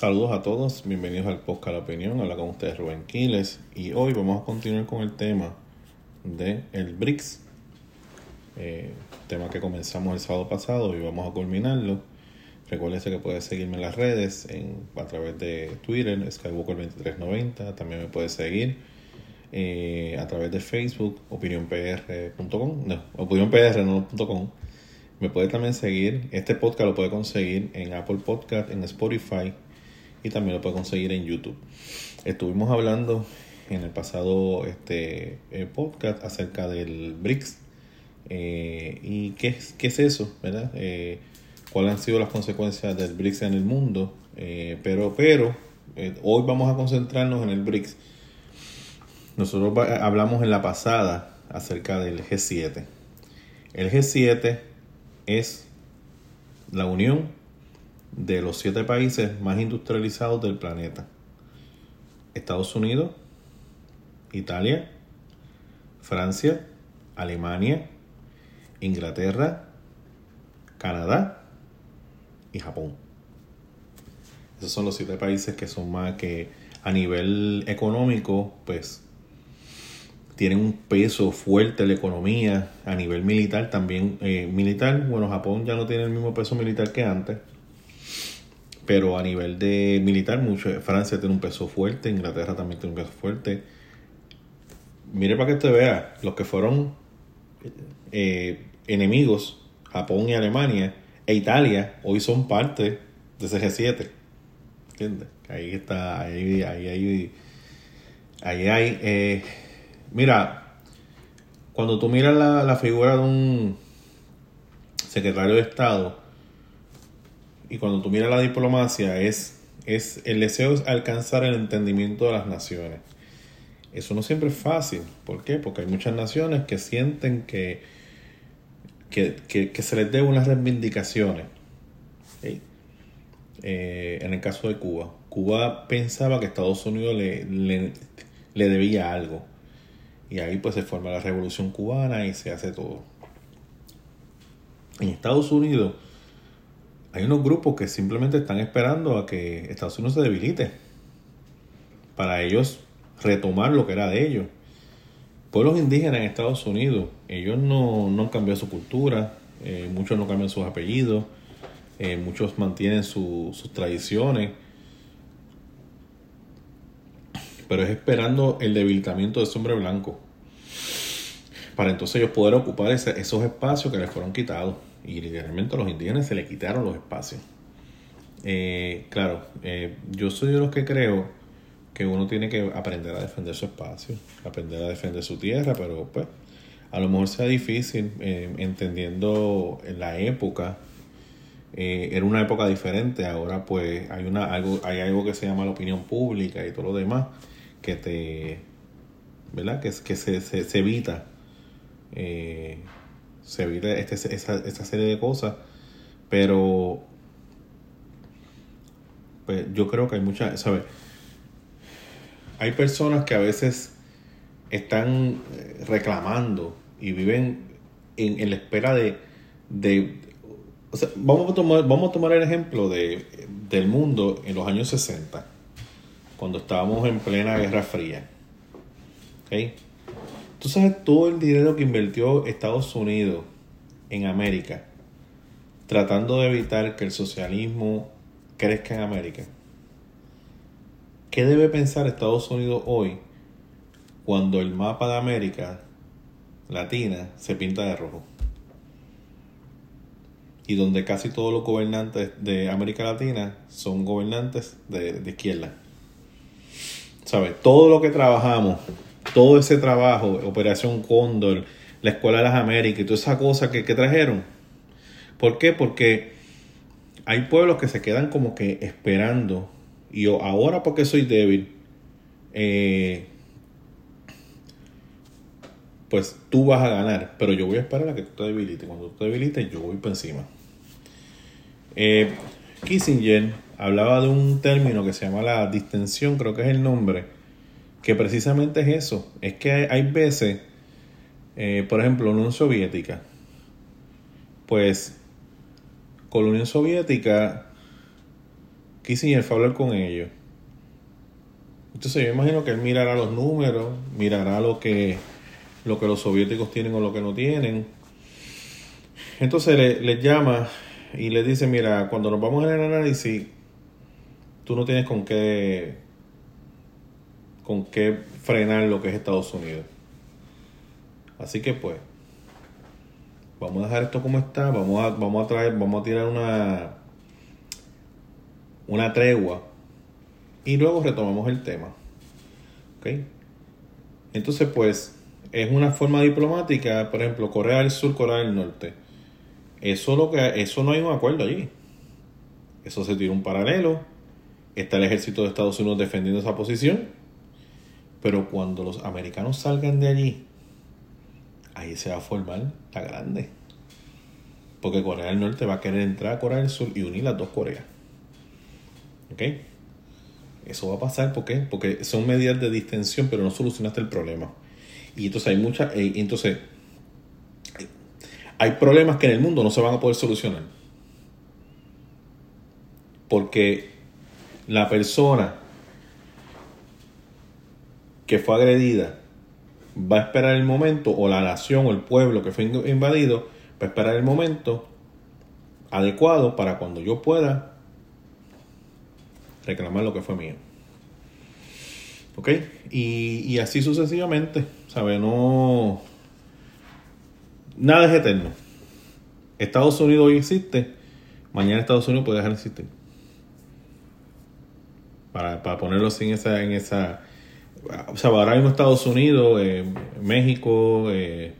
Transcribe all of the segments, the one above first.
Saludos a todos, bienvenidos al podcast La Opinión, habla con ustedes Rubén Quiles y hoy vamos a continuar con el tema de el BRICS, eh, tema que comenzamos el sábado pasado y vamos a culminarlo. Recuérdense que puedes seguirme en las redes en, a través de Twitter, Skywalker2390, también me puedes seguir eh, a través de Facebook, opinionpr.com, no, opinionpr.com. Me puede también seguir, este podcast lo puede conseguir en Apple Podcast, en Spotify y también lo puede conseguir en YouTube. Estuvimos hablando en el pasado este eh, podcast acerca del BRICS eh, y qué qué es eso, ¿verdad? Eh, cuáles han sido las consecuencias del BRICS en el mundo, pero, pero hoy vamos a concentrarnos en el BRICS. Nosotros hablamos en la pasada acerca del G7. El G7 es la unión de los siete países más industrializados del planeta. Estados Unidos, Italia, Francia, Alemania, Inglaterra, Canadá y Japón. Esos son los siete países que son más que a nivel económico, pues tienen un peso fuerte la economía, a nivel militar también. Eh, militar, bueno, Japón ya no tiene el mismo peso militar que antes, pero a nivel de militar, mucho, Francia tiene un peso fuerte, Inglaterra también tiene un peso fuerte. Mire para que te vea, los que fueron eh, enemigos, Japón y Alemania, e Italia, hoy son parte de ese G7. ¿Entiendes? Ahí está, ahí, ahí, ahí, ahí hay... Eh, Mira, cuando tú miras la, figura de un secretario de Estado y cuando tú miras la diplomacia es, es el deseo es alcanzar el entendimiento de las naciones. Eso no siempre es fácil. ¿Por qué? Porque hay muchas naciones que sienten que, que, se les debe unas reivindicaciones. Eh, en el caso de Cuba, Cuba pensaba que Estados Unidos le, le debía algo. Y ahí pues se forma la revolución cubana y se hace todo. En Estados Unidos hay unos grupos que simplemente están esperando a que Estados Unidos se debilite. Para ellos retomar lo que era de ellos. Pueblos indígenas en Estados Unidos, ellos no, no han cambiado su cultura, eh, muchos no cambian sus apellidos, eh, muchos mantienen sus tradiciones pero es esperando el debilitamiento de ese hombre blanco. Para entonces ellos poder ocupar esos espacios que les fueron quitados. Y literalmente los indígenas se les quitaron los espacios. Eh, claro, eh, yo soy de los que creo que uno tiene que aprender a defender su espacio, aprender a defender su tierra, pero pues a lo mejor sea difícil eh, entendiendo la época. era una época diferente, ahora pues hay, una, algo, hay algo que se llama la opinión pública y todo lo demás que te, ¿verdad? Que, que se, se, evita, eh, se evita este, serie de cosas, pero pues yo creo que hay muchas, ¿sabes? Hay personas que a veces están eh, reclamando y viven en, en la espera de, de o sea, vamos a tomar, vamos a tomar el ejemplo de, del mundo en los años 60 cuando estábamos en plena Guerra Fría. ¿Okay? Tú sabes todo el dinero que invirtió Estados Unidos en América tratando de evitar que el socialismo crezca en América. ¿Qué debe pensar Estados Unidos hoy cuando el mapa de América Latina se pinta de rojo? Y donde casi todos los gobernantes de América Latina son gobernantes de, de izquierda. ¿sabes? Todo lo que trabajamos, todo ese trabajo, Operación Cóndor, la Escuela de las Américas y toda esa cosa que, trajeron. ¿Por qué? Porque hay pueblos que se quedan como que esperando. Y yo, ahora porque soy débil, eh, pues tú vas a ganar. Pero yo voy a esperar a que tú te debilites. Cuando tú te debilites, yo voy por encima. Eh, Kissinger hablaba de un término que se llama la distensión, creo que es el nombre, que precisamente es eso. Es que hay, veces, eh, por ejemplo, la Unión Soviética, pues con la Unión Soviética Kissinger fue a hablar con ellos. Entonces yo imagino que él mirará los números, mirará lo que, lo que los soviéticos tienen o lo que no tienen. Entonces les le llama y le dice, mira, cuando nos vamos en el análisis, tú no tienes con qué, con qué frenar lo que es Estados Unidos. Así que pues, vamos a dejar esto como está, vamos a, vamos a traer, vamos a tirar una, una tregua y luego retomamos el tema. Entonces, pues, es una forma diplomática, por ejemplo, Corea del Sur, Corea del Norte. Eso, lo que, eso no hay un acuerdo allí. Eso se tira un paralelo. Está el ejército de Estados Unidos defendiendo esa posición. Pero cuando los americanos salgan de allí, ahí se va a formar la grande. Porque Corea del Norte va a querer entrar a Corea del Sur y unir las dos Coreas. ¿Ok? Eso va a pasar, ¿por qué? Porque son medidas de distensión, pero no solucionaste el problema. Y entonces hay muchas, eh, entonces hay problemas que en el mundo no se van a poder solucionar. Porque la persona que fue agredida va a esperar el momento, o la nación o el pueblo que fue invadido, va a esperar el momento adecuado para cuando yo pueda reclamar lo que fue mío. ¿Ok? Y, así sucesivamente, ¿sabe? No... Nada es eterno. Estados Unidos hoy existe, mañana Estados Unidos puede dejar de existir. Para, ponerlo así en esa, en esa... O sea, ahora mismo Estados Unidos, eh, México, eh,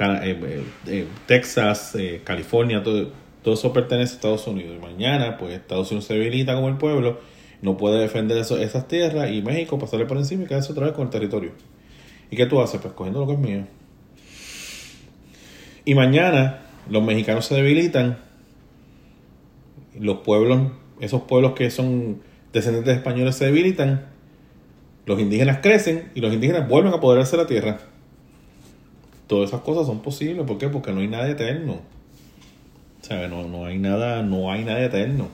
eh, Texas, California, todo todo eso pertenece a Estados Unidos. Y mañana, pues Estados Unidos se debilita como el pueblo, no puede defender esas tierras y México pasarle por encima y quedarse otra vez con el territorio. ¿Y qué tú haces? Pues cogiendo lo que es mío. Y mañana los mexicanos se debilitan, los pueblos, esos pueblos que son descendientes españoles se debilitan, los indígenas crecen y los indígenas vuelven a apoderarse de la tierra. Todas esas cosas son posibles. ¿Por qué? Porque no hay nada eterno. No, no, hay nada, no hay nada eterno.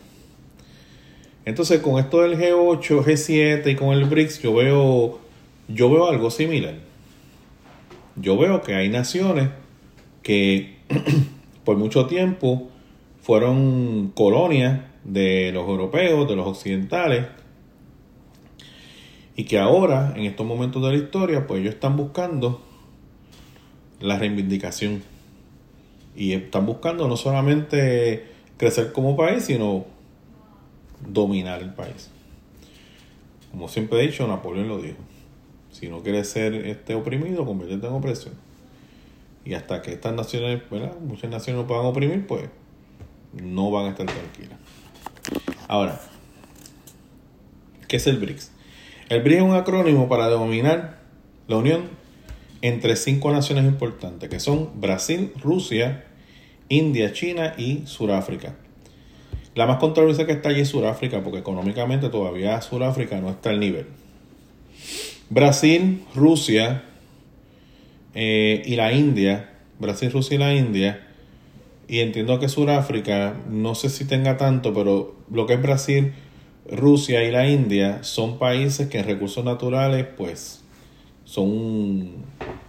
Entonces, con esto del G8, G7 y con el BRICS, yo veo, yo veo algo similar. Yo veo que hay naciones que por mucho tiempo fueron colonias de los europeos, de los occidentales, y que ahora, en estos momentos de la historia, pues ellos están buscando la reivindicación y están buscando no solamente crecer como país, sino dominar el país. Como siempre he dicho, Napoleón lo dijo. Si no quieres ser este oprimido, conviértete en opresión. Y hasta que estas naciones, ¿verdad? muchas naciones no puedan oprimir, pues no van a estar tranquilas. Ahora, ¿qué es el BRICS? El BRICS es un acrónimo para denominar la unión entre cinco naciones importantes, que son Brasil, Rusia, India, China y Sudáfrica. La más controversial que está allí es Sudáfrica, porque económicamente todavía Sudáfrica no está al nivel. Brasil, Rusia eh, y la India, Brasil, Rusia y la India, y entiendo que Sudáfrica, no sé si tenga tanto, pero lo que es Brasil, Rusia y la India son países que en recursos naturales, pues, son,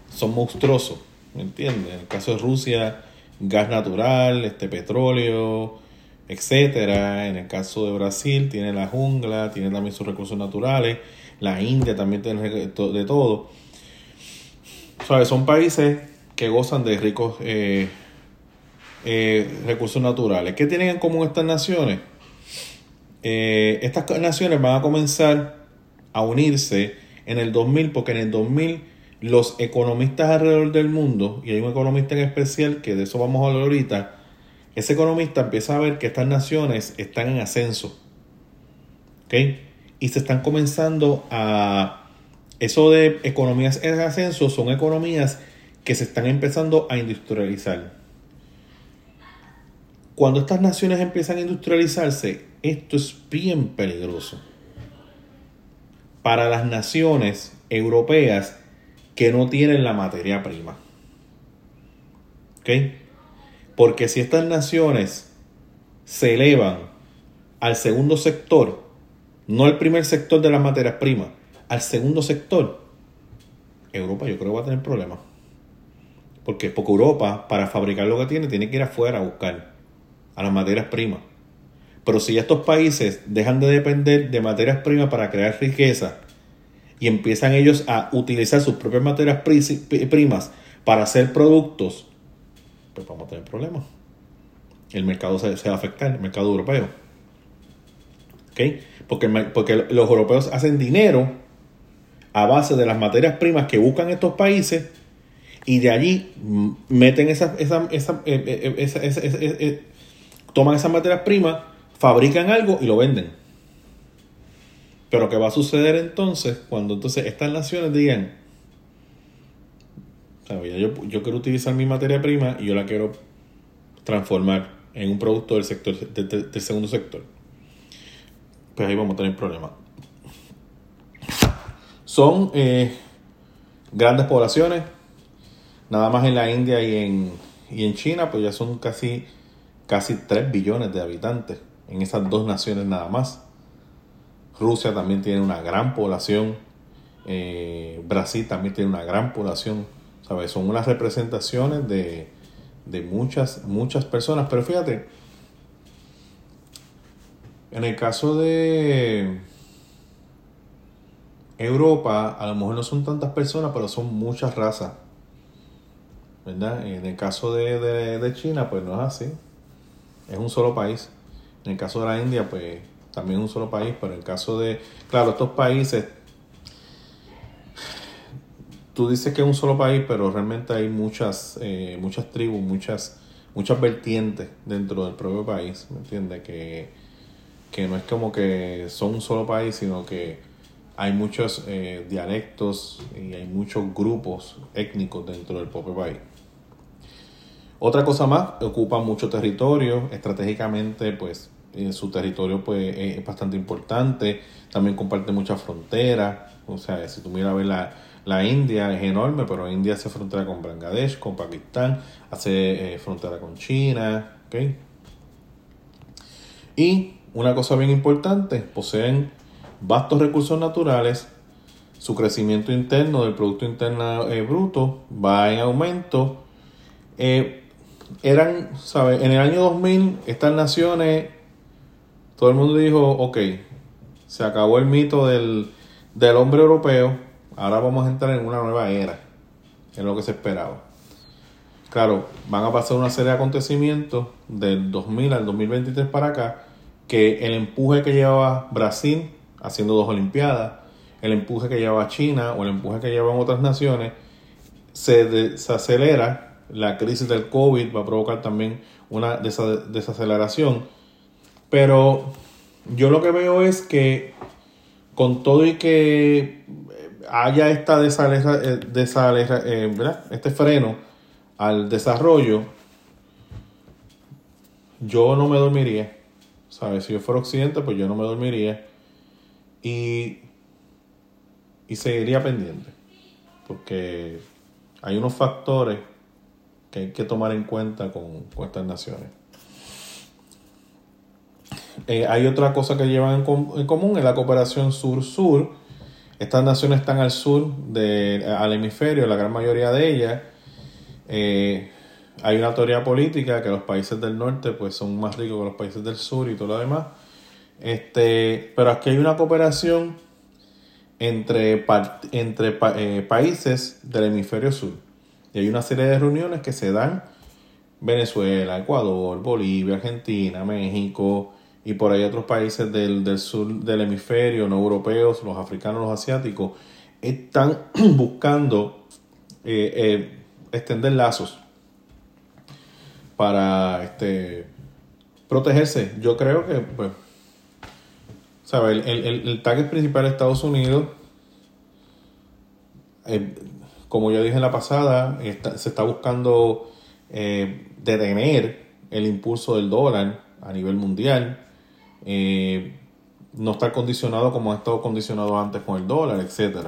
son monstruosos, ¿me entiendes? En el caso de Rusia, gas natural, este petróleo, etcétera. En el caso de Brasil, tiene la jungla, tiene también sus recursos naturales. La India también tiene de todo. ¿Sabes? Son países que gozan de ricos eh, eh, recursos naturales. ¿Qué tienen en común estas naciones? Eh, estas naciones van a comenzar a unirse en el 2000, porque en el 2000 los economistas alrededor del mundo, y hay un economista en especial que de eso vamos a hablar ahorita, ese economista empieza a ver que estas naciones están en ascenso. ¿Ok? Y se están comenzando a... Eso de economías en ascenso son economías que se están empezando a industrializar. Cuando estas naciones empiezan a industrializarse, esto es bien peligroso. Para las naciones europeas que no tienen la materia prima. ¿Ok? Porque si estas naciones se elevan al segundo sector, no al primer sector de las materias primas, al segundo sector, Europa yo creo que va a tener problemas. ¿Por qué? Porque Europa, para fabricar lo que tiene, tiene que ir afuera a buscar a las materias primas. Pero si estos países dejan de depender de materias primas para crear riqueza y empiezan ellos a utilizar sus propias materias primas para hacer productos, pues vamos a tener problemas. El mercado se, va a afectar, el mercado europeo. Porque, porque los europeos hacen dinero a base de las materias primas que buscan estos países y de allí meten esas, esa, esa, toman esas materias primas, fabrican algo y lo venden. Pero ¿qué va a suceder entonces cuando entonces estas naciones digan, yo, yo, quiero utilizar mi materia prima y yo la quiero transformar en un producto del sector del segundo sector? Pues ahí vamos a tener problemas. Son eh, grandes poblaciones, nada más en la India y en, y en China, pues ya son casi, casi 3 billones de habitantes en esas dos naciones nada más. Rusia también tiene una gran población. Eh, Brasil también tiene una gran población. ¿sabes? Son unas representaciones de, de muchas, muchas personas. Pero fíjate, en el caso de Europa, a lo mejor no son tantas personas, pero son muchas razas. ¿Verdad? En el caso de, de, de China, pues no es así. Es un solo país. En el caso de la India, pues también un solo país, pero en el caso de, claro, estos países, tú dices que es un solo país, pero realmente hay muchas, eh, muchas tribus, muchas, muchas vertientes dentro del propio país, ¿me entiendes? Que, que no es como que son un solo país, sino que hay muchos eh, dialectos y hay muchos grupos étnicos dentro del propio país. Otra cosa más, ocupa mucho territorio, estratégicamente pues su territorio pues, es bastante importante, también comparte muchas fronteras, o sea, si tú miras a ver la, la India es enorme, pero India hace frontera con Bangladesh, con Pakistán, hace eh, frontera con China, ¿ok? Y una cosa bien importante, poseen vastos recursos naturales, su crecimiento interno del Producto Interno eh, Bruto va en aumento. Eh, eran, ¿sabes? En el año 2000, estas naciones todo el mundo dijo, ok, se acabó el mito del, hombre europeo, ahora vamos a entrar en una nueva era, es lo que se esperaba. Claro, van a pasar una serie de acontecimientos del 2000 al 2023 para acá, que el empuje que llevaba Brasil haciendo dos Olimpiadas, el empuje que llevaba China o el empuje que llevan otras naciones, se desacelera, la crisis del COVID va a provocar también una desaceleración pero yo lo que veo es que con todo y que haya esta eh, eh, este freno al desarrollo, yo no me dormiría. ¿Sabes? Si yo fuera occidente, pues yo no me dormiría. Y, y seguiría pendiente. Porque hay unos factores que hay que tomar en cuenta con estas naciones. Eh, hay otra cosa que llevan en, común, es la cooperación sur-sur. Estas naciones están al sur del hemisferio, la gran mayoría de ellas. Eh, hay una teoría política que los países del norte pues son más ricos que los países del sur y todo lo demás. Este, pero aquí hay una cooperación entre, entre eh, países del hemisferio sur. Y hay una serie de reuniones que se dan Venezuela, Ecuador, Bolivia, Argentina, México, y por ahí otros países del, sur del hemisferio, no europeos, los africanos, los asiáticos, están buscando eh, eh, extender lazos para este, protegerse. Yo creo que, pues. El, el, el, target principal de Estados Unidos, eh, como ya dije en la pasada, se está buscando detener el impulso del dólar a nivel mundial eh, no estar condicionado como ha estado condicionado antes con el dólar, etc.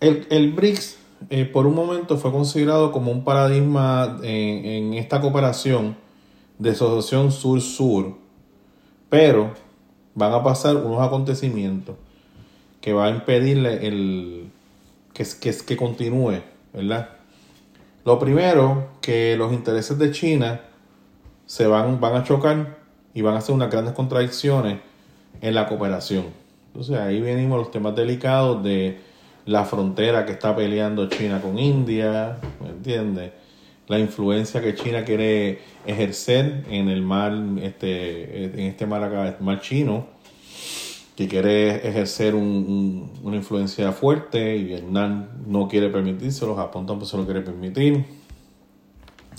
El, el BRICS eh, por un momento fue considerado como un paradigma en, esta cooperación de asociación sur-sur, pero van a pasar unos acontecimientos que va a impedirle el que, que, que continúe, ¿verdad? Lo primero, que los intereses de China se van, van a chocar y van a hacer unas grandes contradicciones en la cooperación. Entonces ahí venimos los temas delicados de la frontera que está peleando China con India, ¿me entiendes? La influencia que China quiere ejercer en el mar, este, en este mar acá, el mar chino, que quiere ejercer una influencia fuerte y Vietnam no quiere permitírselo, Japón tampoco se lo quiere permitir,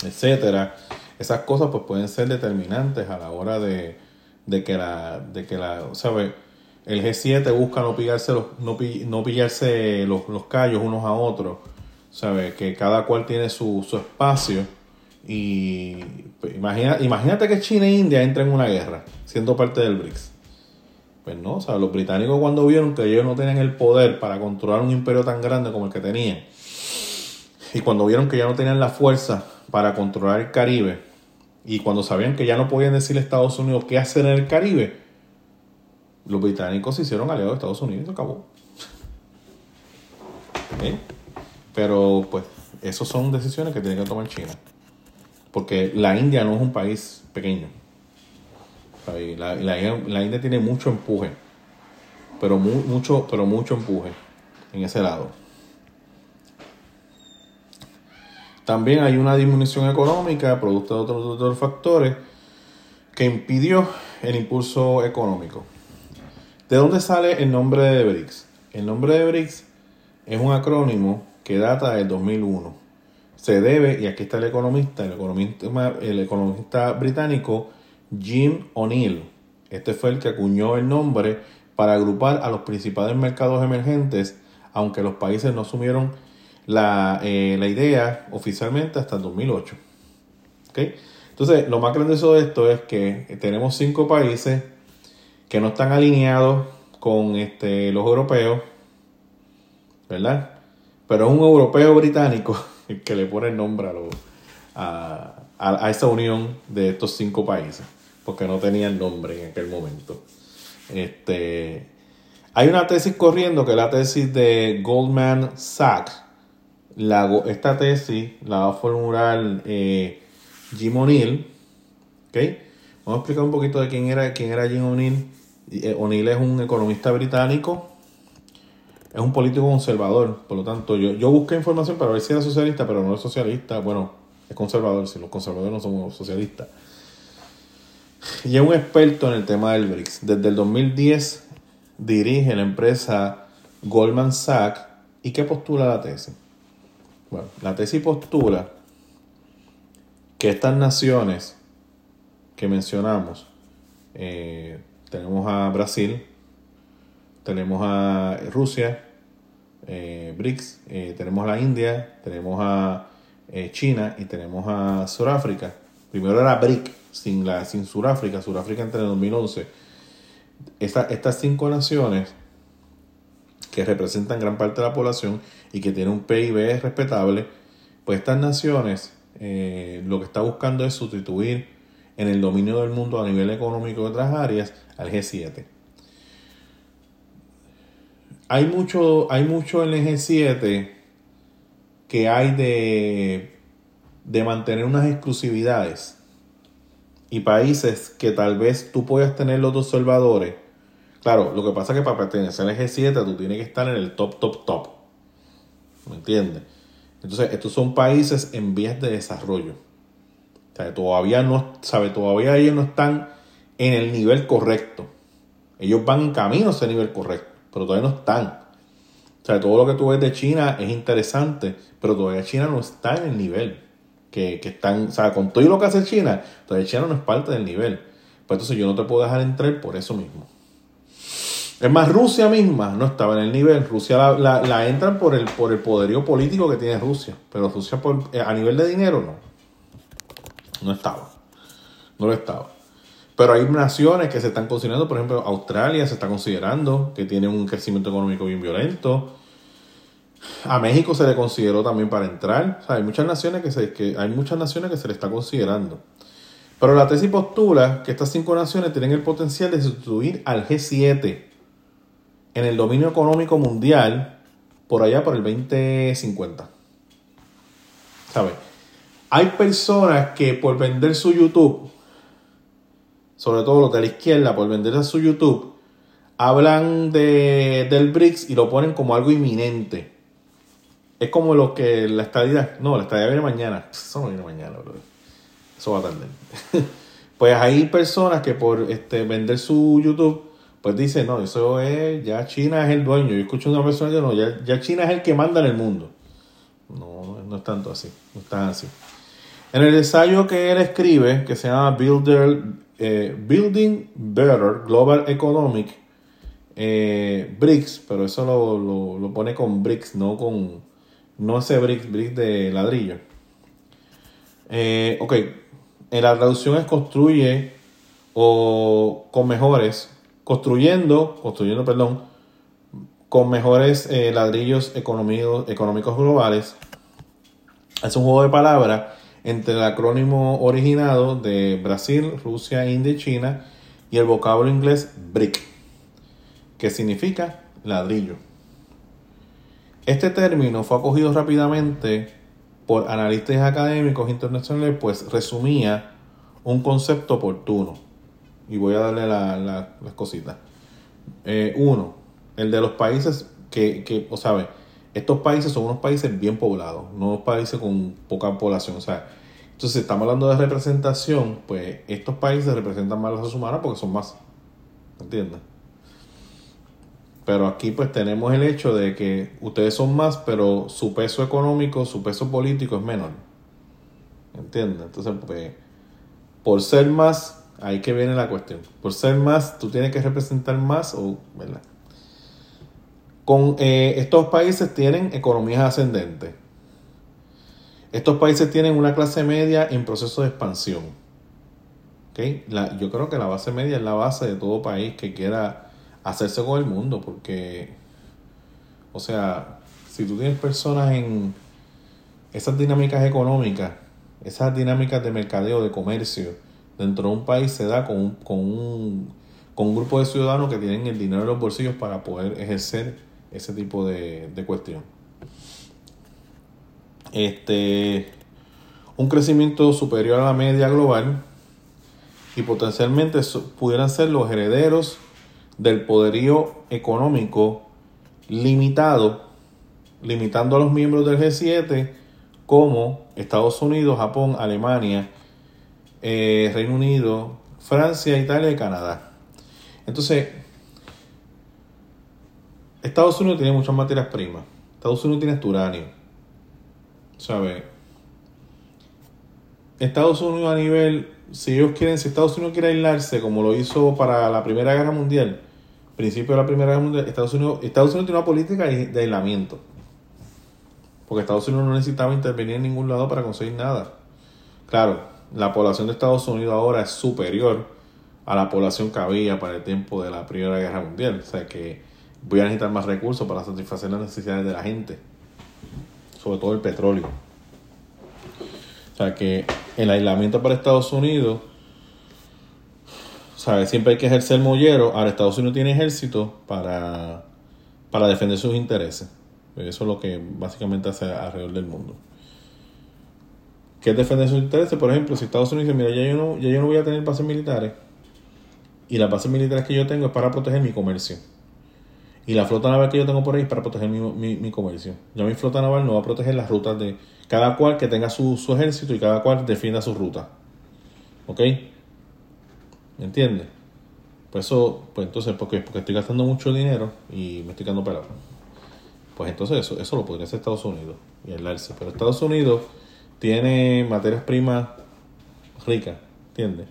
etcétera. Esas cosas pues pueden ser determinantes a la hora de, de que la, de que la, ¿sabe? El G7 busca no pillarse los, no, no pillarse los, los, callos unos a otros, ¿sabe? Que cada cual tiene su, su espacio y pues, imagina, imagínate que China e India entren en una guerra, siendo parte del BRICS. Pues no, o los británicos cuando vieron que ellos no tenían el poder para controlar un imperio tan grande como el que tenían, y cuando vieron que ya no tenían la fuerza para controlar el Caribe, y cuando sabían que ya no podían decirle a Estados Unidos qué hacer en el Caribe, los británicos se hicieron aliados de Estados Unidos y se acabó. Pero pues, esas son decisiones que tiene que tomar China. Porque la India no es un país pequeño. La, la, India tiene mucho empuje. Pero mucho, pero mucho empuje en ese lado. También hay una disminución económica producto de otros, factores que impidió el impulso económico. ¿De dónde sale el nombre de BRICS? El nombre de BRICS es un acrónimo que data del 2001. Se debe, y aquí está el economista, el economista, el economista británico Jim O'Neill. Este fue el que acuñó el nombre para agrupar a los principales mercados emergentes, aunque los países no asumieron la, eh, la idea oficialmente hasta el 2008. ¿Okay? Entonces, lo más grandioso de esto es que tenemos cinco países que no están alineados con este, los europeos, ¿verdad? Pero es un europeo británico que le pone el nombre a, a, a, esa unión de estos cinco países, porque no tenían nombre en aquel momento. Este, hay una tesis corriendo que es la tesis de Goldman Sachs, esta tesis la va a formular eh, Jim O'Neill. ¿okay? Vamos a explicar un poquito de quién era, quién era Jim O'Neill. Eh, O'Neill es un economista británico. Es un político conservador. Por lo tanto, yo, yo busqué información para ver si era socialista, pero no es socialista. Bueno, es conservador. Si los conservadores no somos socialistas. Y es un experto en el tema del BRICS. Desde el 2010 dirige la empresa Goldman Sachs. ¿Y qué postula la tesis? Bueno, la tesis postula que estas naciones que mencionamos, eh, tenemos a Brasil, tenemos a Rusia, eh, BRICS, eh, tenemos a la India, tenemos a China y tenemos a Sudáfrica. Primero era BRIC, sin, la, sin Sudáfrica, Sudáfrica entre el 2011. estas cinco naciones que representan gran parte de la población y que tienen un PIB respetable, pues estas naciones eh, lo que está buscando es sustituir en el dominio del mundo a nivel económico de otras áreas al G7. Hay mucho, hay mucho en el G7 que hay de, de mantener unas exclusividades y países que tal vez tú puedas tener los observadores Claro, lo que pasa es que para pertenecer al G7 tú tienes que estar en el top, top, top. ¿Me entiendes? Entonces, estos son países en vías de desarrollo. O sea, todavía no, sabe, todavía ellos no están en el nivel correcto. Ellos van en camino a ese nivel correcto, pero todavía no están. O sea, todo lo que tú ves de China es interesante, pero todavía China no está en el nivel que, que están. O sea, con todo lo que hace China, todavía China no es parte del nivel. Pues entonces yo no te puedo dejar entrar por eso mismo. Es más, Rusia misma no estaba en el nivel. Rusia la, la, entran por el, por poderío político que tiene Rusia. Pero Rusia eh, a nivel de dinero no. No estaba. No lo estaba. Pero hay naciones que se están considerando, por ejemplo, Australia se está considerando que tiene un crecimiento económico bien violento. A México se le consideró también para entrar. hay muchas naciones que se, que hay muchas naciones que se le está considerando. Pero la tesis postula que estas cinco naciones tienen el potencial de sustituir al G7 en el dominio económico mundial por allá por el 2050. ¿Sabes? Hay personas que por vender su YouTube, sobre todo los de la izquierda, por vender su YouTube, hablan de, del BRICS y lo ponen como algo inminente. Es como lo que la estadía, no, la estadía viene mañana. Eso no viene mañana, bro. Eso va a tardar. pues hay personas que por este, vender su YouTube, pues dicen, no, eso es, ya China es el dueño. Yo escucho una persona que no, ya, ya China es el que manda en el mundo. No, no es tanto así, no es tan así. En el ensayo que él escribe, que se llama Builder, eh, Building Better Global Economic, eh, BRICS, pero eso lo, lo, pone con BRICS, no con no ese BRICS, BRICS de ladrillo. Eh, ok, en la traducción es construye o con mejores, construyendo, construyendo, perdón, con mejores eh, ladrillos económicos, globales. Es un juego de palabras entre el acrónimo originado de Brasil, Rusia, India y China y el vocablo inglés BRIC que significa ladrillo. Este término fue acogido rápidamente por analistas académicos internacionales, pues resumía un concepto oportuno. Y voy a darle las cositas. Eh, uno, el de los países que, que, o sea, estos países son unos países bien poblados, no unos países con poca población. O sea, entonces, si estamos hablando de representación, pues estos países representan más a los humanos porque son más. ¿Entiendes? Pero aquí pues tenemos el hecho de que ustedes son más, pero su peso económico, su peso político es menor. ¿Entiendes? Entonces, pues, por ser más, ahí que viene la cuestión. Por ser más, tú tienes que representar más, o, ¿verdad? Con eh, estos países tienen economías ascendentes. Estos países tienen una clase media en proceso de expansión. ¿Okay? La, yo creo que la base media es la base de todo país que quiera hacerse con el mundo, porque, o sea, si tú tienes personas en esas dinámicas económicas, esas dinámicas de mercadeo, de comercio, dentro de un país se da con un, con un, con grupo de ciudadanos que tienen el dinero en los bolsillos para poder ejercer ese tipo de, de cuestión. Este, un crecimiento superior a la media global y potencialmente pudieran ser los herederos del poderío económico limitado, limitando a los miembros del G7 como Estados Unidos, Japón, Alemania, eh, Reino Unido, Francia, Italia y Canadá. Entonces, Estados Unidos tiene muchas materias primas. Estados Unidos tiene uranio. ¿Sabe? Estados Unidos a nivel si ellos quieren, si Estados Unidos quiere aislarse como lo hizo para la Primera Guerra Mundial, principio de la Primera Guerra Mundial, Estados Unidos, Estados Unidos tiene una política de aislamiento. Porque Estados Unidos no necesitaba intervenir en ningún lado para conseguir nada. Claro, la población de Estados Unidos ahora es superior a la población que había para el tiempo de la Primera Guerra Mundial. O sea que voy a necesitar más recursos para satisfacer las necesidades de la gente. Sobre todo el petróleo. O sea que el aislamiento para Estados Unidos, ¿sabes? Siempre hay que ejercer mollero. Ahora Estados Unidos tiene ejército para, para defender sus intereses. Eso es lo que básicamente hace alrededor del mundo. ¿Qué es defender sus intereses? Por ejemplo, si Estados Unidos dice, mira, ya yo no, ya yo no voy a tener bases militares, y las bases militares que yo tengo es para proteger mi comercio. Y la flota naval que yo tengo por ahí es para proteger mi, mi comercio. Ya mi flota naval no va a proteger las rutas de, cada cual que tenga su, ejército y cada cual defienda su ruta. ¿Ok? ¿Me entiendes? Pues eso, pues entonces, porque, porque estoy gastando mucho dinero y me estoy quedando pelado. Pues entonces eso, eso lo podría hacer Estados Unidos y aislarse. Pero Estados Unidos tiene materias primas ricas, ¿entiendes?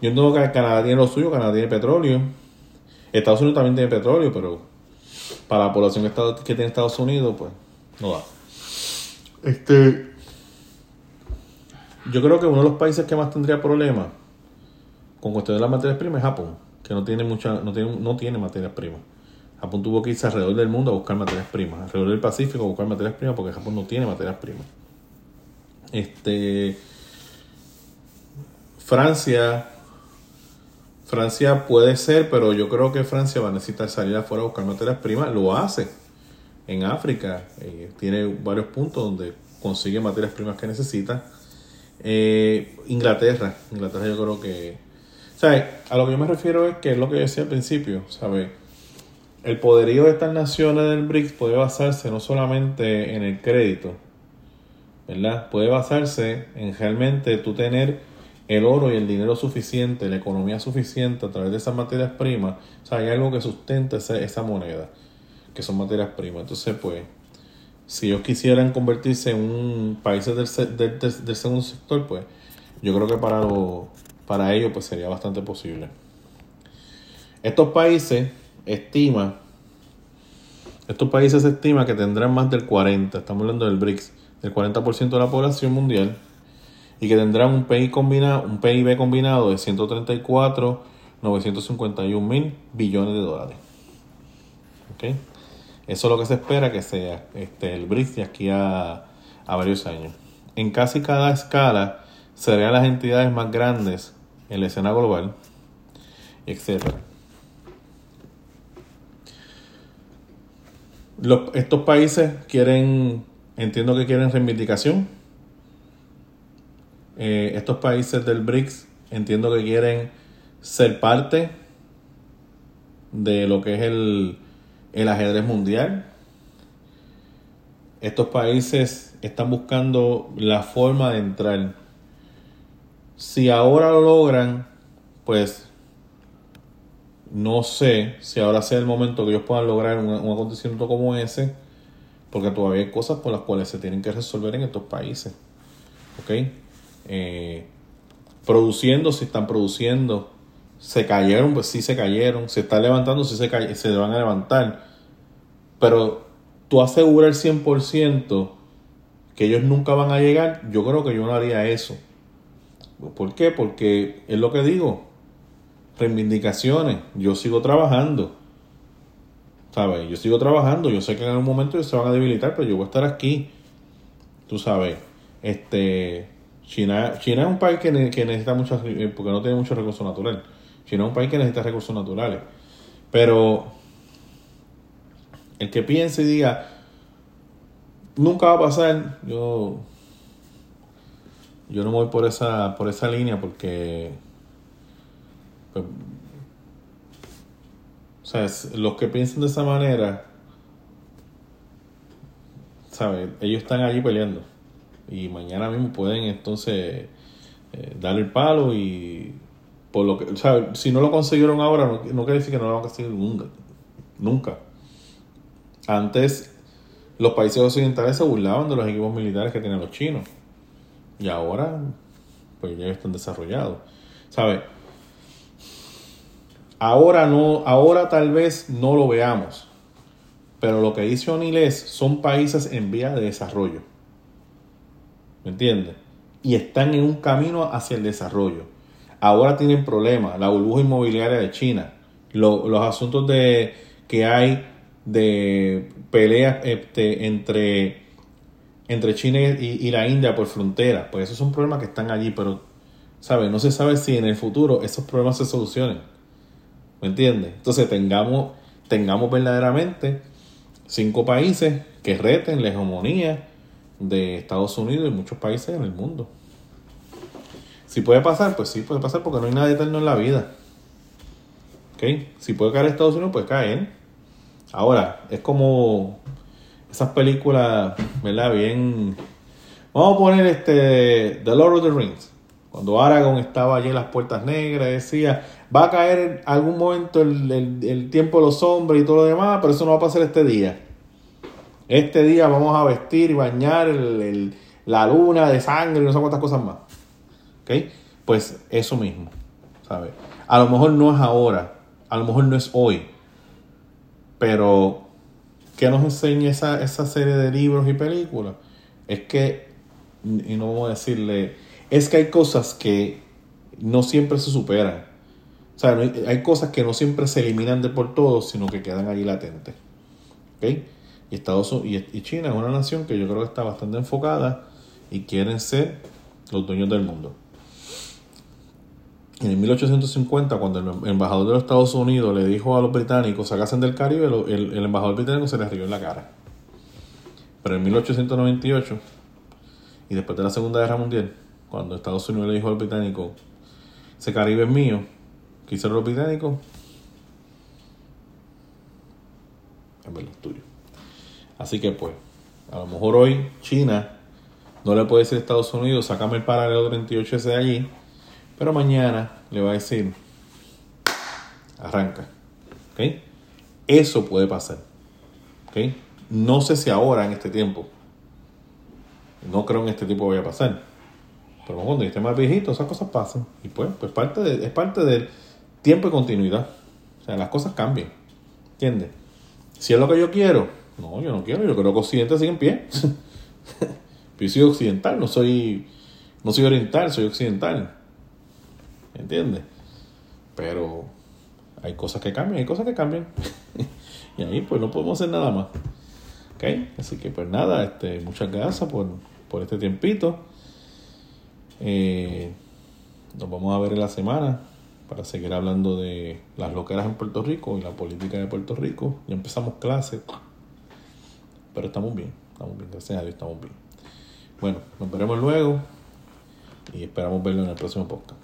Yo entiendo que Canadá tiene lo suyo, Canadá tiene petróleo. Estados Unidos también tiene petróleo, pero para la población que tiene Estados Unidos, pues no da. Este. Yo creo que uno de los países que más tendría problemas con cuestión de las materias primas es Japón, que no tiene mucha, no tiene, no tiene materias primas. Japón tuvo que irse alrededor del mundo a buscar materias primas, alrededor del Pacífico a buscar materias primas, porque Japón no tiene materias primas. Este. Francia, Francia puede ser, pero yo creo que Francia va a necesitar salir afuera a buscar materias primas. Lo hace en África. Eh, tiene varios puntos donde consigue materias primas que necesita. Eh, Inglaterra, Inglaterra yo creo que... ¿Sabes? A lo que yo me refiero es que es lo que yo decía al principio, ¿sabes? El poderío de estas naciones del BRICS puede basarse no solamente en el crédito, ¿verdad? Puede basarse en realmente tú tener el oro y el dinero suficiente, la economía suficiente a través de esas materias primas. O sea, hay algo que sustenta esa, esa moneda, que son materias primas. Entonces, pues, si ellos quisieran convertirse en un país del, del, segundo sector, pues, yo creo que para, lo, para ellos pues, sería bastante posible. Estos países estiman, estos países estima que tendrán más del 40, estamos hablando del BRICS, del 40% de la población mundial y que tendrán un PIB combinado, un PIB combinado de 134 951 mil billones de dólares. ¿Okay? Eso es lo que se espera que sea este, el BRICS de aquí a, varios años. En casi cada escala serían las entidades más grandes en la escena global, etc. estos países quieren Entiendo que quieren reivindicación. Eh, estos países del BRICS entiendo que quieren ser parte de lo que es el, el ajedrez mundial. Estos países están buscando la forma de entrar. Si ahora lo logran, pues no sé si ahora sea el momento que ellos puedan lograr un, un acontecimiento como ese porque todavía hay cosas por las cuales se tienen que resolver en estos países. ¿Ok? Eh, produciendo, si están produciendo, se cayeron, pues sí se cayeron, se están levantando, sí se, se van a levantar. Pero tú asegurar el 100% que ellos nunca van a llegar, yo creo que yo no haría eso. ¿Por qué? Porque es lo que digo, reivindicaciones, yo sigo trabajando ¿Sabes? Yo sigo trabajando, yo sé que en algún momento ellos se van a debilitar, pero yo voy a estar aquí. Tú sabes, este China, China es un país que, necesita muchos, eh, porque no tiene muchos recursos naturales. China es un país que necesita recursos naturales. Pero el que piense y diga, nunca va a pasar, yo, yo no voy por esa, por esa línea porque pues, sea, los que piensan de esa manera, ¿sabes? Ellos están allí peleando. Y mañana mismo pueden entonces eh, darle el palo y por lo que, o sea, si no lo consiguieron ahora, no, quiere decir que no lo van a conseguir nunca. Nunca. Antes los países occidentales se burlaban de los equipos militares que tienen los chinos. Y ahora, pues ya están desarrollados. ¿Sabes? Ahora no, ahora tal vez no lo veamos. Pero lo que dice Oniles son países en vía de desarrollo. ¿Me entiendes? Y están en un camino hacia el desarrollo. Ahora tienen problemas. La burbuja inmobiliaria de China. los asuntos de que hay de peleas este, entre, entre China y, la India por frontera. Pues esos son problemas que están allí. Pero, ¿sabes? No se sabe si en el futuro esos problemas se solucionen. ¿Me entiendes? Entonces tengamos, tengamos verdaderamente cinco países que reten la hegemonía de Estados Unidos y muchos países en el mundo. Si puede pasar, pues sí puede pasar porque no hay nada eterno en la vida. ¿Ok? Si puede caer Estados Unidos, pues caer. Ahora, es como esas películas, ¿verdad? Bien. Vamos a poner este The Lord of the Rings. Cuando Aragorn estaba allí en las puertas negras, decía, va a caer en algún momento el, tiempo de los hombres y todo lo demás, pero eso no va a pasar este día. Este día vamos a vestir y bañar la luna de sangre y no sé cuántas cosas más. ¿Ok? Pues eso mismo, ¿sabes? A lo mejor no es ahora, a lo mejor no es hoy, pero ¿qué nos enseña esa, esa serie de libros y películas? Es que, y no vamos a decirle es que hay cosas que no siempre se superan. O sea, hay, cosas que no siempre se eliminan de por todo, sino que quedan allí latentes. ¿Okay? Y, Estados Unidos, y China es una nación que yo creo que está bastante enfocada y quieren ser los dueños del mundo. en 1850, cuando el embajador de los Estados Unidos le dijo a los británicos sacasen del Caribe, el, el embajador británico se le rió en la cara. Pero en 1898, y después de la Segunda Guerra Mundial, cuando Estados Unidos le dijo al británico, ese Caribe es mío, ¿qué hicieron los británicos? Es verdad, tuyo. Así que pues, a lo mejor hoy China no le puede decir a Estados Unidos, sácame el paralelo 38 ese de allí, pero mañana le va a decir, arranca. ¿Ok? Eso puede pasar. ¿Ok? No sé si ahora, en este tiempo. No creo en este tiempo vaya a pasar. Pero cuando esté más viejito, esas cosas pasan. Y pues, pues parte de, es parte del tiempo y continuidad. O sea, las cosas cambian. ¿Entiendes? Si es lo que yo quiero, no, yo no quiero. Yo creo que Occidente sigue en pie. yo soy occidental, no soy, no soy oriental, soy occidental. ¿Entiendes? Pero hay cosas que cambian, hay cosas que cambian. y ahí pues no podemos hacer nada más. ¿Ok? Así que pues nada, este, muchas gracias por, por este tiempito. Eh, nos vamos a ver en la semana para seguir hablando de las loqueras en Puerto Rico y la política de Puerto Rico. Ya empezamos clases, pero estamos bien, estamos bien, gracias a Dios estamos bien. Bueno, nos veremos luego y esperamos verlo en el próximo podcast.